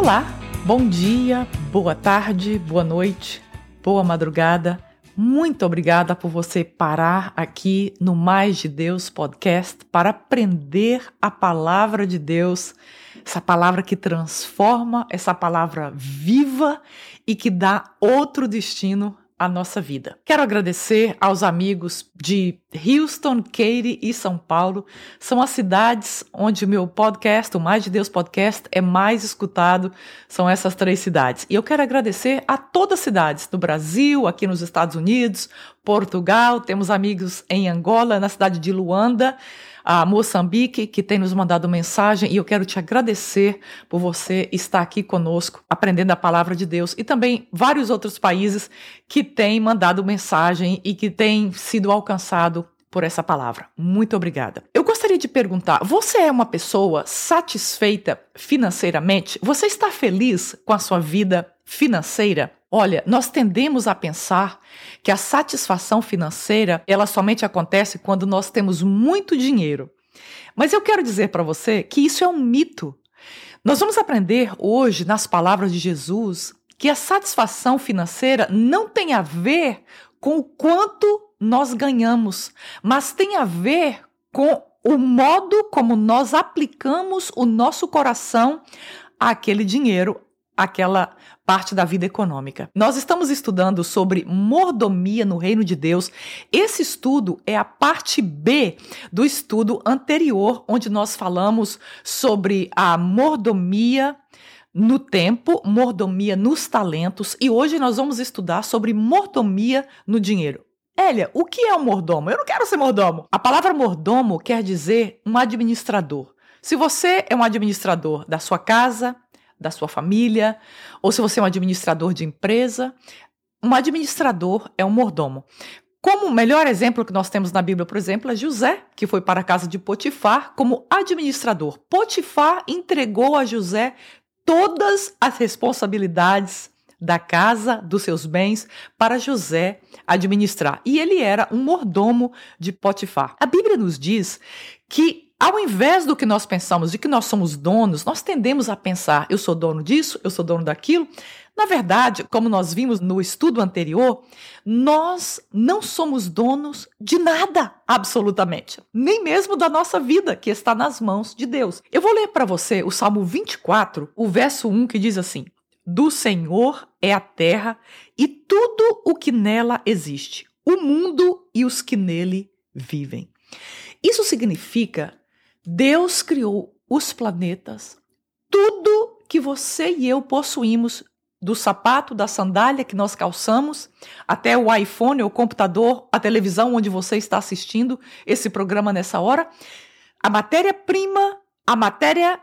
Olá, bom dia, boa tarde, boa noite, boa madrugada. Muito obrigada por você parar aqui no Mais de Deus podcast para aprender a palavra de Deus, essa palavra que transforma, essa palavra viva e que dá outro destino a nossa vida. Quero agradecer aos amigos de Houston, Katy e São Paulo. São as cidades onde o meu podcast, o Mais de Deus Podcast, é mais escutado. São essas três cidades. E eu quero agradecer a todas as cidades do Brasil, aqui nos Estados Unidos, Portugal, temos amigos em Angola, na cidade de Luanda a Moçambique, que tem nos mandado mensagem, e eu quero te agradecer por você estar aqui conosco, aprendendo a palavra de Deus, e também vários outros países que têm mandado mensagem e que têm sido alcançado por essa palavra. Muito obrigada. Eu gostaria de perguntar: você é uma pessoa satisfeita financeiramente? Você está feliz com a sua vida financeira? Olha, nós tendemos a pensar que a satisfação financeira, ela somente acontece quando nós temos muito dinheiro. Mas eu quero dizer para você que isso é um mito. Nós vamos aprender hoje nas palavras de Jesus que a satisfação financeira não tem a ver com o quanto nós ganhamos, mas tem a ver com o modo como nós aplicamos o nosso coração àquele dinheiro, aquela parte da vida econômica. Nós estamos estudando sobre mordomia no reino de Deus. Esse estudo é a parte B do estudo anterior, onde nós falamos sobre a mordomia no tempo, mordomia nos talentos, e hoje nós vamos estudar sobre mordomia no dinheiro. Elia, o que é um mordomo? Eu não quero ser mordomo. A palavra mordomo quer dizer um administrador. Se você é um administrador da sua casa, da sua família, ou se você é um administrador de empresa, um administrador é um mordomo. Como o melhor exemplo que nós temos na Bíblia, por exemplo, é José, que foi para a casa de Potifar como administrador. Potifar entregou a José todas as responsabilidades da casa, dos seus bens, para José administrar. E ele era um mordomo de Potifar. A Bíblia nos diz que ao invés do que nós pensamos de que nós somos donos, nós tendemos a pensar: eu sou dono disso, eu sou dono daquilo. Na verdade, como nós vimos no estudo anterior, nós não somos donos de nada, absolutamente, nem mesmo da nossa vida, que está nas mãos de Deus. Eu vou ler para você o Salmo 24, o verso 1, que diz assim: Do Senhor é a terra e tudo o que nela existe, o mundo e os que nele vivem. Isso significa Deus criou os planetas, tudo que você e eu possuímos, do sapato, da sandália que nós calçamos, até o iPhone, o computador, a televisão onde você está assistindo esse programa nessa hora, a matéria-prima, a matéria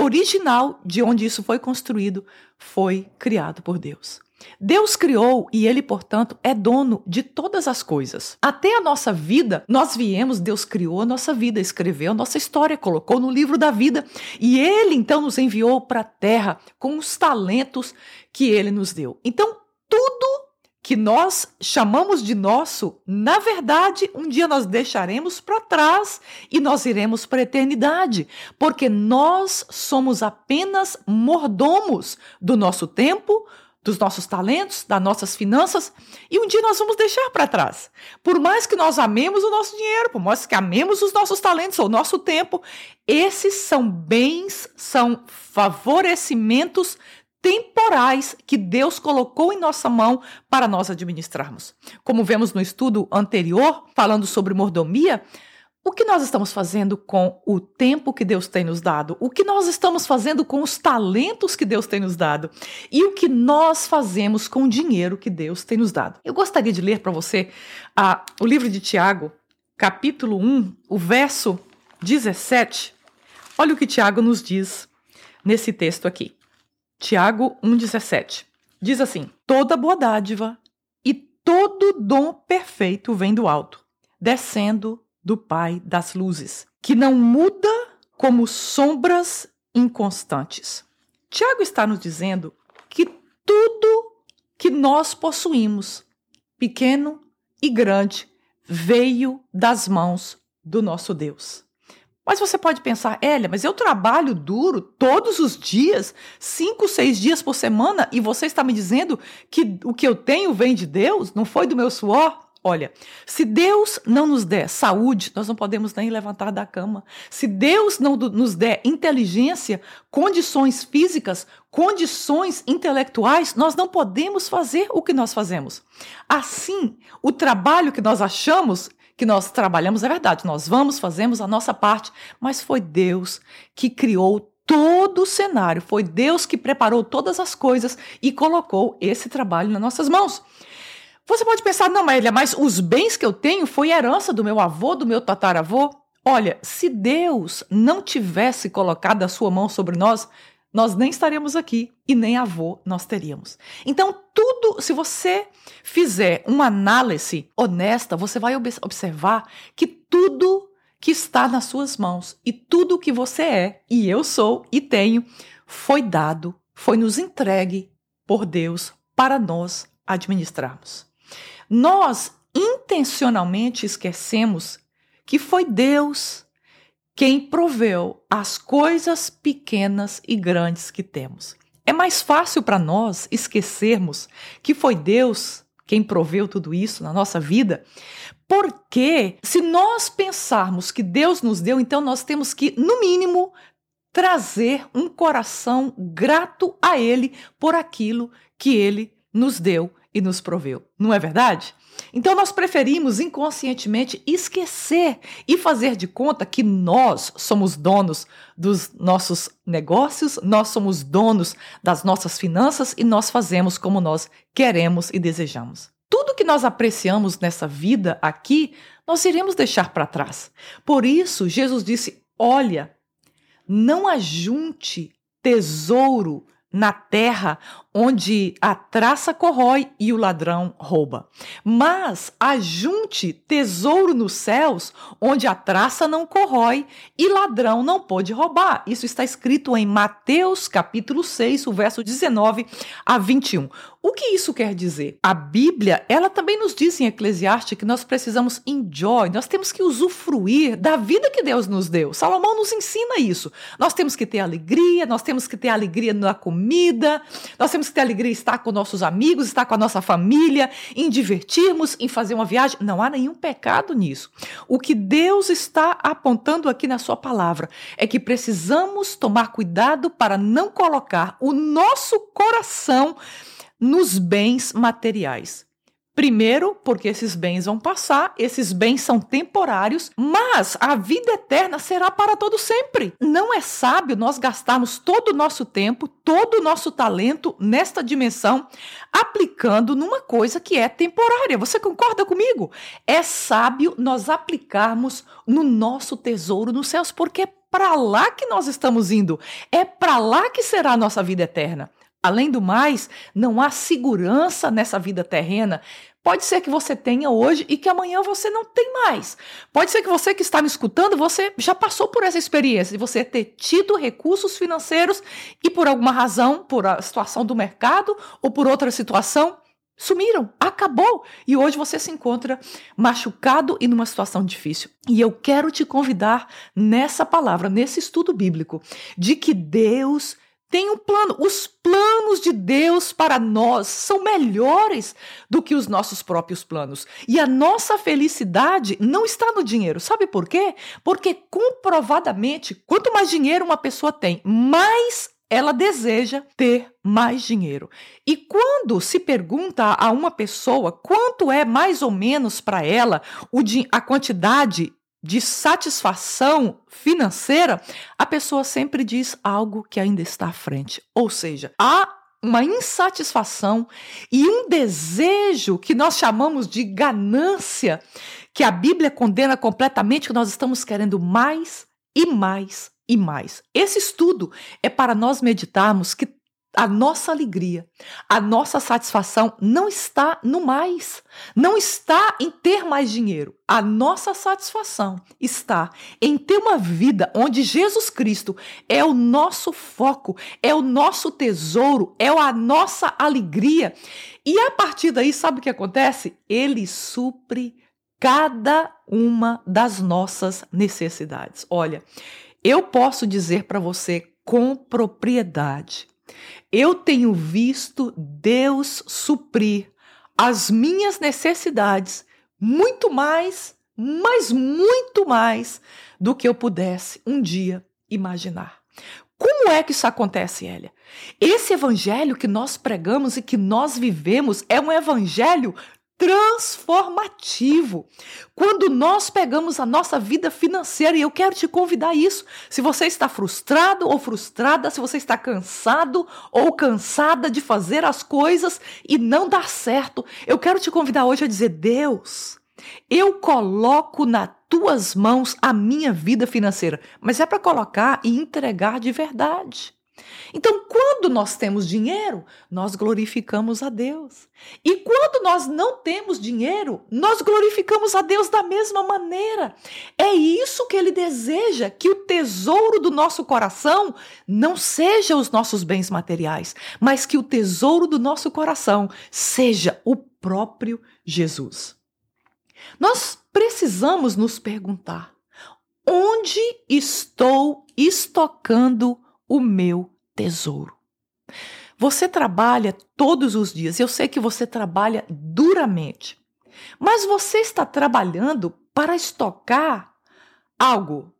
original de onde isso foi construído, foi criado por Deus. Deus criou e Ele, portanto, é dono de todas as coisas. Até a nossa vida, nós viemos, Deus criou a nossa vida, escreveu a nossa história, colocou no livro da vida e Ele então nos enviou para a terra com os talentos que Ele nos deu. Então, tudo que nós chamamos de nosso, na verdade, um dia nós deixaremos para trás e nós iremos para a eternidade, porque nós somos apenas mordomos do nosso tempo, dos nossos talentos, das nossas finanças, e um dia nós vamos deixar para trás. Por mais que nós amemos o nosso dinheiro, por mais que amemos os nossos talentos ou o nosso tempo, esses são bens, são favorecimentos temporais que Deus colocou em nossa mão para nós administrarmos. Como vemos no estudo anterior, falando sobre mordomia, o que nós estamos fazendo com o tempo que Deus tem nos dado? O que nós estamos fazendo com os talentos que Deus tem nos dado? E o que nós fazemos com o dinheiro que Deus tem nos dado? Eu gostaria de ler para você ah, o livro de Tiago, capítulo 1, o verso 17. Olha o que Tiago nos diz nesse texto aqui. Tiago 1,17. Diz assim: Toda boa dádiva e todo dom perfeito vem do alto, descendo do Pai das luzes, que não muda como sombras inconstantes. Tiago está nos dizendo que tudo que nós possuímos, pequeno e grande, veio das mãos do nosso Deus. Mas você pode pensar, Elia, mas eu trabalho duro todos os dias, cinco, seis dias por semana, e você está me dizendo que o que eu tenho vem de Deus, não foi do meu suor? Olha, se Deus não nos der saúde, nós não podemos nem levantar da cama. Se Deus não nos der inteligência, condições físicas, condições intelectuais, nós não podemos fazer o que nós fazemos. Assim, o trabalho que nós achamos que nós trabalhamos é verdade, nós vamos, fazemos a nossa parte, mas foi Deus que criou todo o cenário, foi Deus que preparou todas as coisas e colocou esse trabalho nas nossas mãos. Você pode pensar, não, Marília, mas os bens que eu tenho foi herança do meu avô, do meu tataravô. Olha, se Deus não tivesse colocado a sua mão sobre nós, nós nem estaríamos aqui e nem avô nós teríamos. Então, tudo, se você fizer uma análise honesta, você vai observar que tudo que está nas suas mãos e tudo que você é, e eu sou e tenho, foi dado, foi nos entregue por Deus para nós administrarmos. Nós intencionalmente esquecemos que foi Deus quem proveu as coisas pequenas e grandes que temos. É mais fácil para nós esquecermos que foi Deus quem proveu tudo isso na nossa vida, porque se nós pensarmos que Deus nos deu, então nós temos que, no mínimo, trazer um coração grato a Ele por aquilo que Ele nos deu e nos proveu. Não é verdade? Então nós preferimos inconscientemente esquecer e fazer de conta que nós somos donos dos nossos negócios, nós somos donos das nossas finanças e nós fazemos como nós queremos e desejamos. Tudo que nós apreciamos nessa vida aqui, nós iremos deixar para trás. Por isso, Jesus disse: Olha, não ajunte tesouro na terra onde a traça corrói e o ladrão rouba. Mas ajunte tesouro nos céus, onde a traça não corrói e ladrão não pode roubar. Isso está escrito em Mateus capítulo 6, o verso 19 a 21. O que isso quer dizer? A Bíblia, ela também nos diz em Eclesiastes que nós precisamos enjoy, nós temos que usufruir da vida que Deus nos deu. Salomão nos ensina isso. Nós temos que ter alegria, nós temos que ter alegria na comida, nós temos temos que ter alegria em estar com nossos amigos, estar com a nossa família, em divertirmos, em fazer uma viagem. Não há nenhum pecado nisso. O que Deus está apontando aqui na sua palavra é que precisamos tomar cuidado para não colocar o nosso coração nos bens materiais. Primeiro, porque esses bens vão passar, esses bens são temporários, mas a vida eterna será para todo sempre. Não é sábio nós gastarmos todo o nosso tempo, todo o nosso talento nesta dimensão, aplicando numa coisa que é temporária. Você concorda comigo? É sábio nós aplicarmos no nosso tesouro nos céus, porque é para lá que nós estamos indo, é para lá que será a nossa vida eterna. Além do mais, não há segurança nessa vida terrena Pode ser que você tenha hoje e que amanhã você não tem mais. Pode ser que você que está me escutando, você já passou por essa experiência de você ter tido recursos financeiros e por alguma razão, por a situação do mercado ou por outra situação, sumiram, acabou. E hoje você se encontra machucado e numa situação difícil. E eu quero te convidar nessa palavra, nesse estudo bíblico, de que Deus tem um plano. Os planos de Deus para nós são melhores do que os nossos próprios planos. E a nossa felicidade não está no dinheiro. Sabe por quê? Porque comprovadamente, quanto mais dinheiro uma pessoa tem, mais ela deseja ter mais dinheiro. E quando se pergunta a uma pessoa quanto é mais ou menos para ela a quantidade de satisfação financeira, a pessoa sempre diz algo que ainda está à frente. Ou seja, há uma insatisfação e um desejo que nós chamamos de ganância, que a Bíblia condena completamente, que nós estamos querendo mais e mais e mais. Esse estudo é para nós meditarmos que a nossa alegria, a nossa satisfação não está no mais, não está em ter mais dinheiro. A nossa satisfação está em ter uma vida onde Jesus Cristo é o nosso foco, é o nosso tesouro, é a nossa alegria. E a partir daí, sabe o que acontece? Ele supre cada uma das nossas necessidades. Olha, eu posso dizer para você com propriedade. Eu tenho visto Deus suprir as minhas necessidades muito mais, mas muito mais do que eu pudesse um dia imaginar. Como é que isso acontece, Elia? Esse evangelho que nós pregamos e que nós vivemos é um evangelho transformativo. Quando nós pegamos a nossa vida financeira, e eu quero te convidar a isso. Se você está frustrado ou frustrada, se você está cansado ou cansada de fazer as coisas e não dar certo, eu quero te convidar hoje a dizer: Deus, eu coloco nas tuas mãos a minha vida financeira, mas é para colocar e entregar de verdade. Então, quando nós temos dinheiro, nós glorificamos a Deus. E quando nós não temos dinheiro, nós glorificamos a Deus da mesma maneira. É isso que ele deseja: que o tesouro do nosso coração não seja os nossos bens materiais, mas que o tesouro do nosso coração seja o próprio Jesus. Nós precisamos nos perguntar: onde estou estocando o meu tesouro. Você trabalha todos os dias, eu sei que você trabalha duramente, mas você está trabalhando para estocar algo,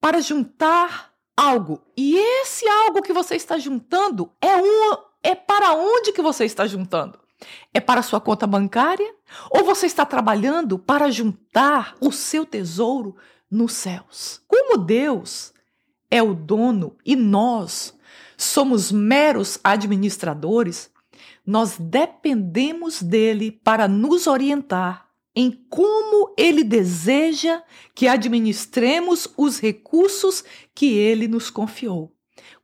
para juntar algo. E esse algo que você está juntando é um é para onde que você está juntando? É para sua conta bancária? Ou você está trabalhando para juntar o seu tesouro nos céus? Como Deus é o dono e nós somos meros administradores, nós dependemos dele para nos orientar em como ele deseja que administremos os recursos que ele nos confiou.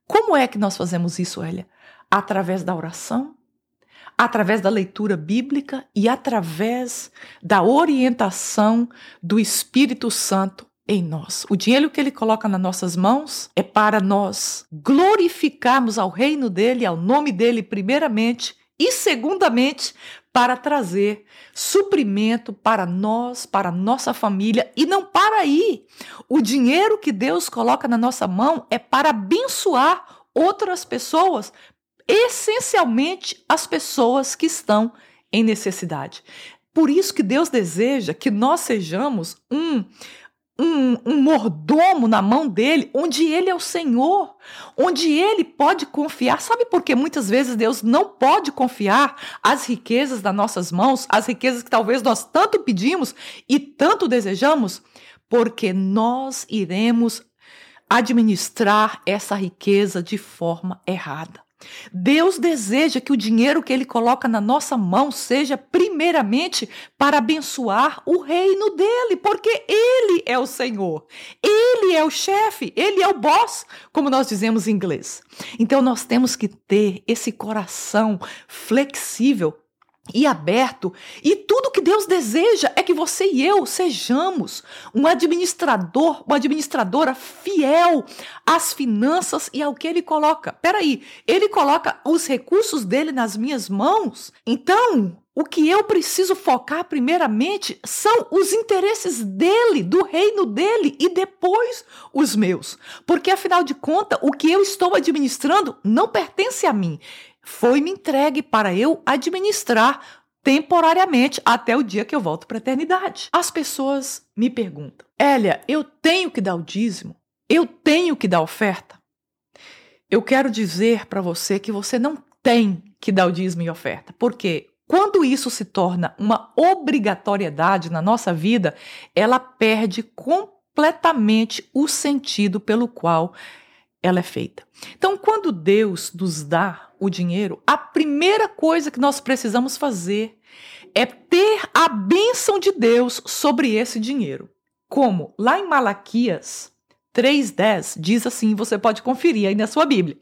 Como é que nós fazemos isso, Elia? Através da oração, através da leitura bíblica e através da orientação do Espírito Santo em nós. O dinheiro que ele coloca nas nossas mãos é para nós glorificarmos ao reino dele, ao nome dele, primeiramente, e segundamente, para trazer suprimento para nós, para nossa família e não para aí. O dinheiro que Deus coloca na nossa mão é para abençoar outras pessoas, essencialmente as pessoas que estão em necessidade. Por isso que Deus deseja que nós sejamos um um, um, mordomo na mão dele, onde ele é o Senhor, onde ele pode confiar. Sabe por que muitas vezes Deus não pode confiar as riquezas das nossas mãos, as riquezas que talvez nós tanto pedimos e tanto desejamos? Porque nós iremos administrar essa riqueza de forma errada. Deus deseja que o dinheiro que Ele coloca na nossa mão seja primeiramente para abençoar o reino dele, porque Ele é o Senhor, Ele é o chefe, Ele é o boss, como nós dizemos em inglês. Então nós temos que ter esse coração flexível e aberto. E tudo que Deus deseja é que você e eu sejamos um administrador, uma administradora fiel às finanças e ao que ele coloca. Peraí, ele coloca os recursos dele nas minhas mãos. Então, o que eu preciso focar primeiramente são os interesses dele, do reino dele e depois os meus. Porque afinal de contas, o que eu estou administrando não pertence a mim foi-me entregue para eu administrar temporariamente até o dia que eu volto para a eternidade. As pessoas me perguntam: Elia, eu tenho que dar o dízimo? Eu tenho que dar oferta? Eu quero dizer para você que você não tem que dar o dízimo e oferta, porque quando isso se torna uma obrigatoriedade na nossa vida, ela perde completamente o sentido pelo qual ela é feita. Então, quando Deus nos dá o dinheiro, a primeira coisa que nós precisamos fazer é ter a bênção de Deus sobre esse dinheiro. Como lá em Malaquias 3:10 diz assim, você pode conferir aí na sua Bíblia.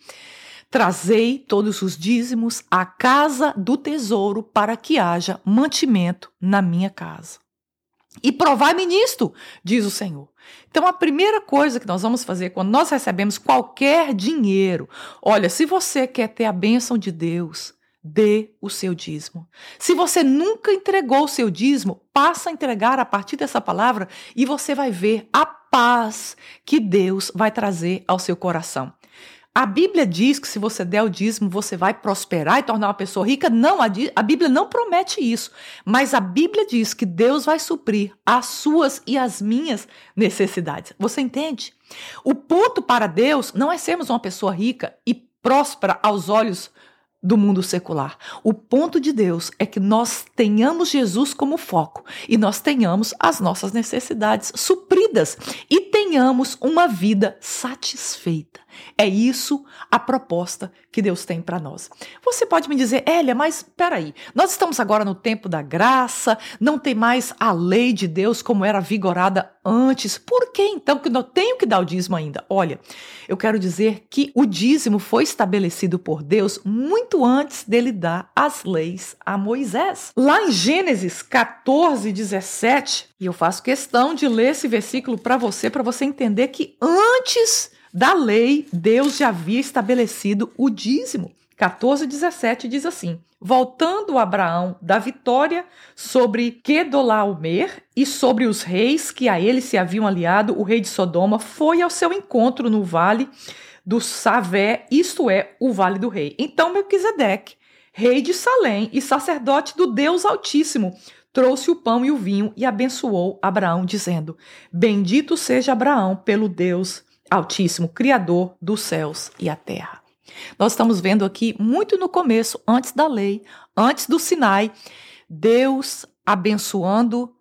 Trazei todos os dízimos à casa do tesouro para que haja mantimento na minha casa. E provai-me nisto, diz o Senhor. Então, a primeira coisa que nós vamos fazer quando nós recebemos qualquer dinheiro, olha, se você quer ter a bênção de Deus, dê o seu dízimo. Se você nunca entregou o seu dízimo, passa a entregar a partir dessa palavra e você vai ver a paz que Deus vai trazer ao seu coração. A Bíblia diz que se você der o dízimo, você vai prosperar e tornar uma pessoa rica. Não, a, a, Bíblia não promete isso. Mas a Bíblia diz que Deus vai suprir as suas e as minhas necessidades. Você entende? O ponto para Deus não é sermos uma pessoa rica e próspera aos olhos do mundo secular. O ponto de Deus é que nós tenhamos Jesus como foco e nós tenhamos as nossas necessidades supridas e tenhamos uma vida satisfeita. É isso a proposta que Deus tem para nós. Você pode me dizer, Elia, mas peraí, nós estamos agora no tempo da graça, não tem mais a lei de Deus como era vigorada antes. Por que então que eu tenho que dar o dízimo ainda? Olha, eu quero dizer que o dízimo foi estabelecido por Deus muito antes dele dar as leis a Moisés. Lá em Gênesis 14, 17, e eu faço questão de ler esse versículo para você, para você entender que antes da lei, Deus já havia estabelecido o dízimo. 14, 17 diz assim: Voltando Abraão da vitória sobre Kedolaomer e sobre os reis que a ele se haviam aliado, o rei de Sodoma foi ao seu encontro no vale do Savé, isto é, o vale do rei. Então Melquisedeque, rei de Salém e sacerdote do Deus Altíssimo, trouxe o pão e o vinho e abençoou Abraão, dizendo: Bendito seja Abraão pelo Deus Altíssimo, Criador dos céus e a terra. Nós estamos vendo aqui, muito no começo, antes da lei, antes do Sinai, Deus abençoando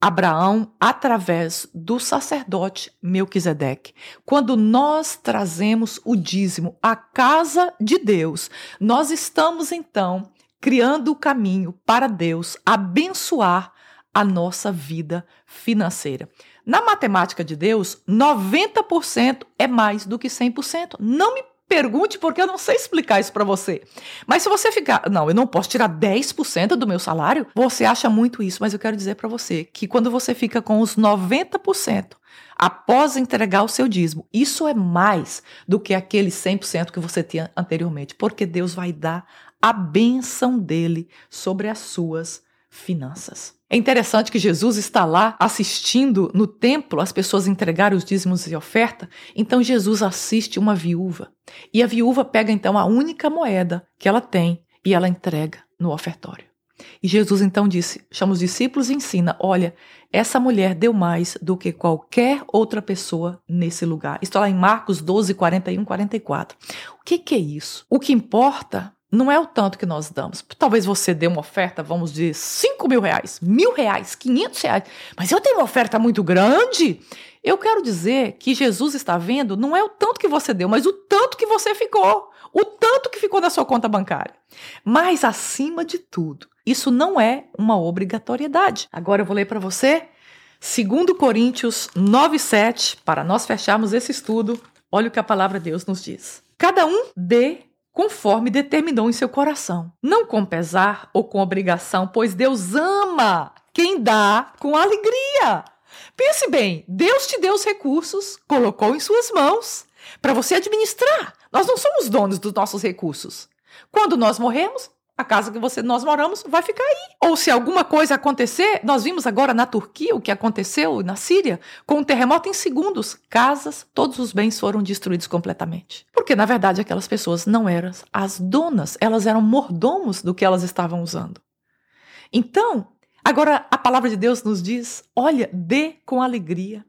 Abraão através do sacerdote Melquisedeque. Quando nós trazemos o dízimo à casa de Deus, nós estamos então criando o caminho para Deus abençoar a nossa vida financeira. Na matemática de Deus, 90% é mais do que 100%. Não me pergunte porque eu não sei explicar isso para você. Mas se você ficar, não, eu não posso tirar 10% do meu salário, você acha muito isso, mas eu quero dizer para você que quando você fica com os 90% após entregar o seu dízimo, isso é mais do que aquele 100% que você tinha anteriormente, porque Deus vai dar a benção dele sobre as suas finanças. É interessante que Jesus está lá assistindo no templo as pessoas entregarem os dízimos e oferta. Então Jesus assiste uma viúva. E a viúva pega então a única moeda que ela tem e ela entrega no ofertório. E Jesus então disse, chama os discípulos e ensina: olha, essa mulher deu mais do que qualquer outra pessoa nesse lugar. Está lá em Marcos 12, 41, 44. O que, que é isso? O que importa não é o tanto que nós damos. Talvez você dê uma oferta, vamos dizer, 5 mil reais, mil reais, 500 reais, mas eu tenho uma oferta muito grande. Eu quero dizer que Jesus está vendo não é o tanto que você deu, mas o tanto que você ficou, o tanto que ficou na sua conta bancária. Mas, acima de tudo, isso não é uma obrigatoriedade. Agora eu vou ler para você 2 Coríntios 9, 7, para nós fecharmos esse estudo. Olha o que a palavra de Deus nos diz. Cada um dê conforme determinou em seu coração, não com pesar ou com obrigação, pois Deus ama quem dá com alegria. Pense bem, Deus te deu os recursos, colocou em suas mãos para você administrar. Nós não somos donos dos nossos recursos. Quando nós morremos, a casa que você nós moramos vai ficar aí. Ou se alguma coisa acontecer, nós vimos agora na Turquia o que aconteceu na Síria, com um terremoto em segundos, casas, todos os bens foram destruídos completamente. Porque na verdade aquelas pessoas não eram as donas, elas eram mordomos do que elas estavam usando. Então, agora a palavra de Deus nos diz: olha, dê com alegria.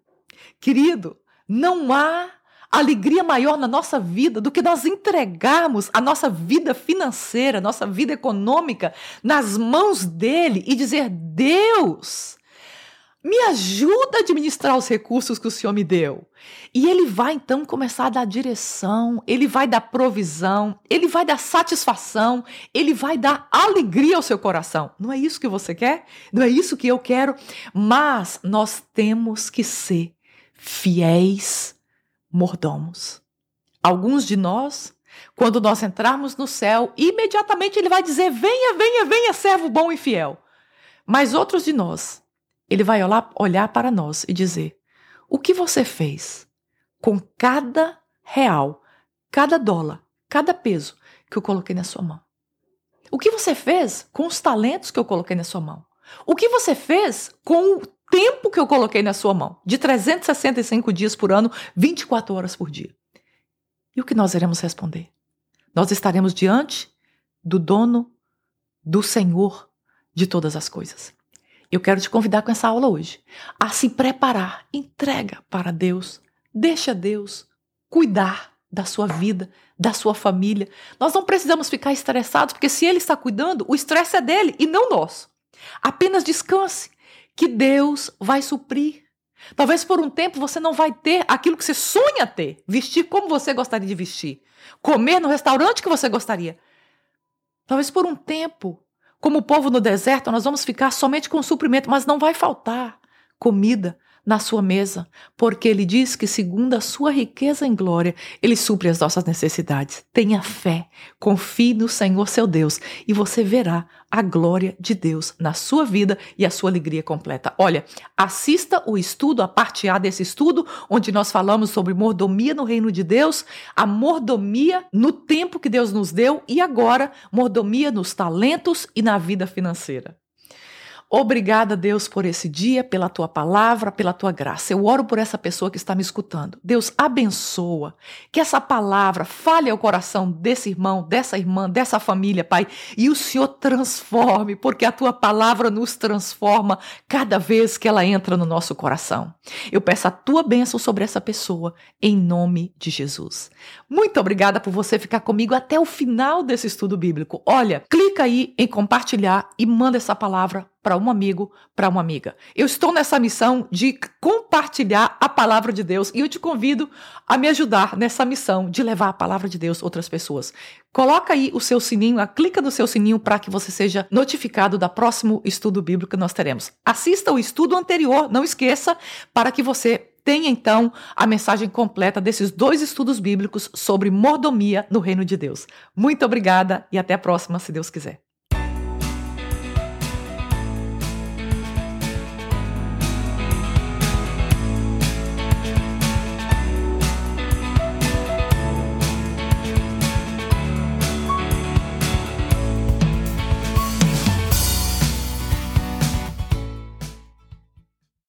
Querido, não há alegria maior na nossa vida do que nós entregarmos a nossa vida financeira, nossa vida econômica nas mãos dele e dizer: Deus, me ajuda a administrar os recursos que o Senhor me deu. E ele vai então começar a dar direção, ele vai dar provisão, ele vai dar satisfação, ele vai dar alegria ao seu coração. Não é isso que você quer? Não é isso que eu quero? Mas nós temos que ser fiéis mordomos. Alguns de nós, quando nós entrarmos no céu, imediatamente ele vai dizer: Venha, venha, venha, servo bom e fiel. Mas outros de nós, ele vai olhar, para nós e dizer: O que você fez com cada real, cada dólar, cada peso que eu coloquei na sua mão? O que você fez com os talentos que eu coloquei na sua mão? O que você fez com o tempo que eu coloquei na sua mão? De 365 dias por ano, 24 horas por dia. E o que nós iremos responder? Nós estaremos diante do dono, do Senhor de todas as coisas. Eu quero te convidar com essa aula hoje a se preparar. Entrega para Deus. Deixa Deus cuidar da sua vida, da sua família. Nós não precisamos ficar estressados, porque se Ele está cuidando, o estresse é dele e não nosso. Apenas descanse, que Deus vai suprir. Talvez por um tempo você não vai ter aquilo que você sonha ter, vestir como você gostaria de vestir, comer no restaurante que você gostaria. Talvez por um tempo, como o povo no deserto, nós vamos ficar somente com suprimento, mas não vai faltar comida, na sua mesa, porque ele diz que, segundo a sua riqueza em glória, ele supre as nossas necessidades. Tenha fé, confie no Senhor seu Deus e você verá a glória de Deus na sua vida e a sua alegria completa. Olha, assista o estudo, a parte A desse estudo, onde nós falamos sobre mordomia no reino de Deus, a mordomia no tempo que Deus nos deu e agora mordomia nos talentos e na vida financeira. Obrigada, Deus, por esse dia, pela tua palavra, pela tua graça. Eu oro por essa pessoa que está me escutando. Deus, abençoa. Que essa palavra fale ao coração desse irmão, dessa irmã, dessa família, Pai. E o Senhor transforme, porque a tua palavra nos transforma cada vez que ela entra no nosso coração. Eu peço a tua bênção sobre essa pessoa, em nome de Jesus. Muito obrigada por você ficar comigo até o final desse estudo bíblico. Olha, clica aí em compartilhar e manda essa palavra para um amigo, para uma amiga. Eu estou nessa missão de compartilhar a palavra de Deus e eu te convido a me ajudar nessa missão de levar a palavra de Deus a outras pessoas. Coloca aí o seu sininho, clica no seu sininho para que você seja notificado da próximo estudo bíblico que nós teremos. Assista o estudo anterior, não esqueça, para que você tenha então a mensagem completa desses dois estudos bíblicos sobre mordomia no reino de Deus. Muito obrigada e até a próxima, se Deus quiser.